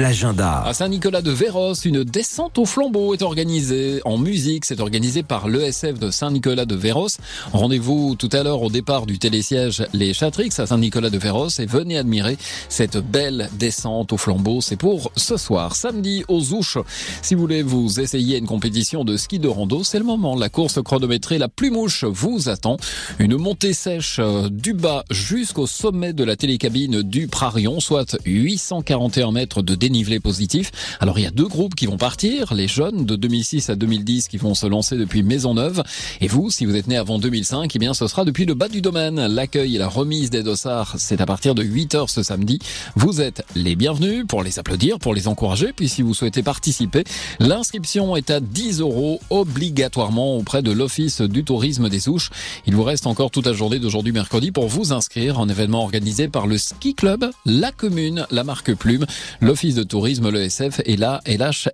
l'agenda. À Saint-Nicolas de Véros, une descente au flambeau est organisée en musique. C'est organisé par l'ESF de Saint-Nicolas de Véros. Rendez-vous tout à l'heure au départ du télésiège Les Chatrix à Saint-Nicolas de Véros et venez admirer cette belle descente au flambeau. C'est pour ce soir, samedi aux Ouches. Si vous voulez vous essayer une compétition de ski de rando, c'est le moment. La course chronométrée la plus mouche vous attend. Une montée sèche euh, du bas jusqu'au sommet de la télécabine du Prarion, soit 841 mètres de dénivelé positif. Alors il y a deux groupes qui vont partir, les jeunes de 2006 à 2010 qui vont se lancer depuis Maisonneuve. Et vous, si vous êtes né avant 2005, eh bien ce sera depuis le bas du domaine. L'accueil et la remise des dossards, c'est à partir de 8 heures ce samedi. Vous êtes les bienvenus pour les applaudir, pour les encourager. Puis si vous souhaitez participer, l'inscription est à 10 euros obligatoirement auprès de l'Office du tourisme des Ouches. Il vous reste encore toute la journée d'aujourd'hui mercredi pour vous inscrire en événement organisé par le Ski Club, la commune, la marque Plume, de tourisme, l'ESF et la LH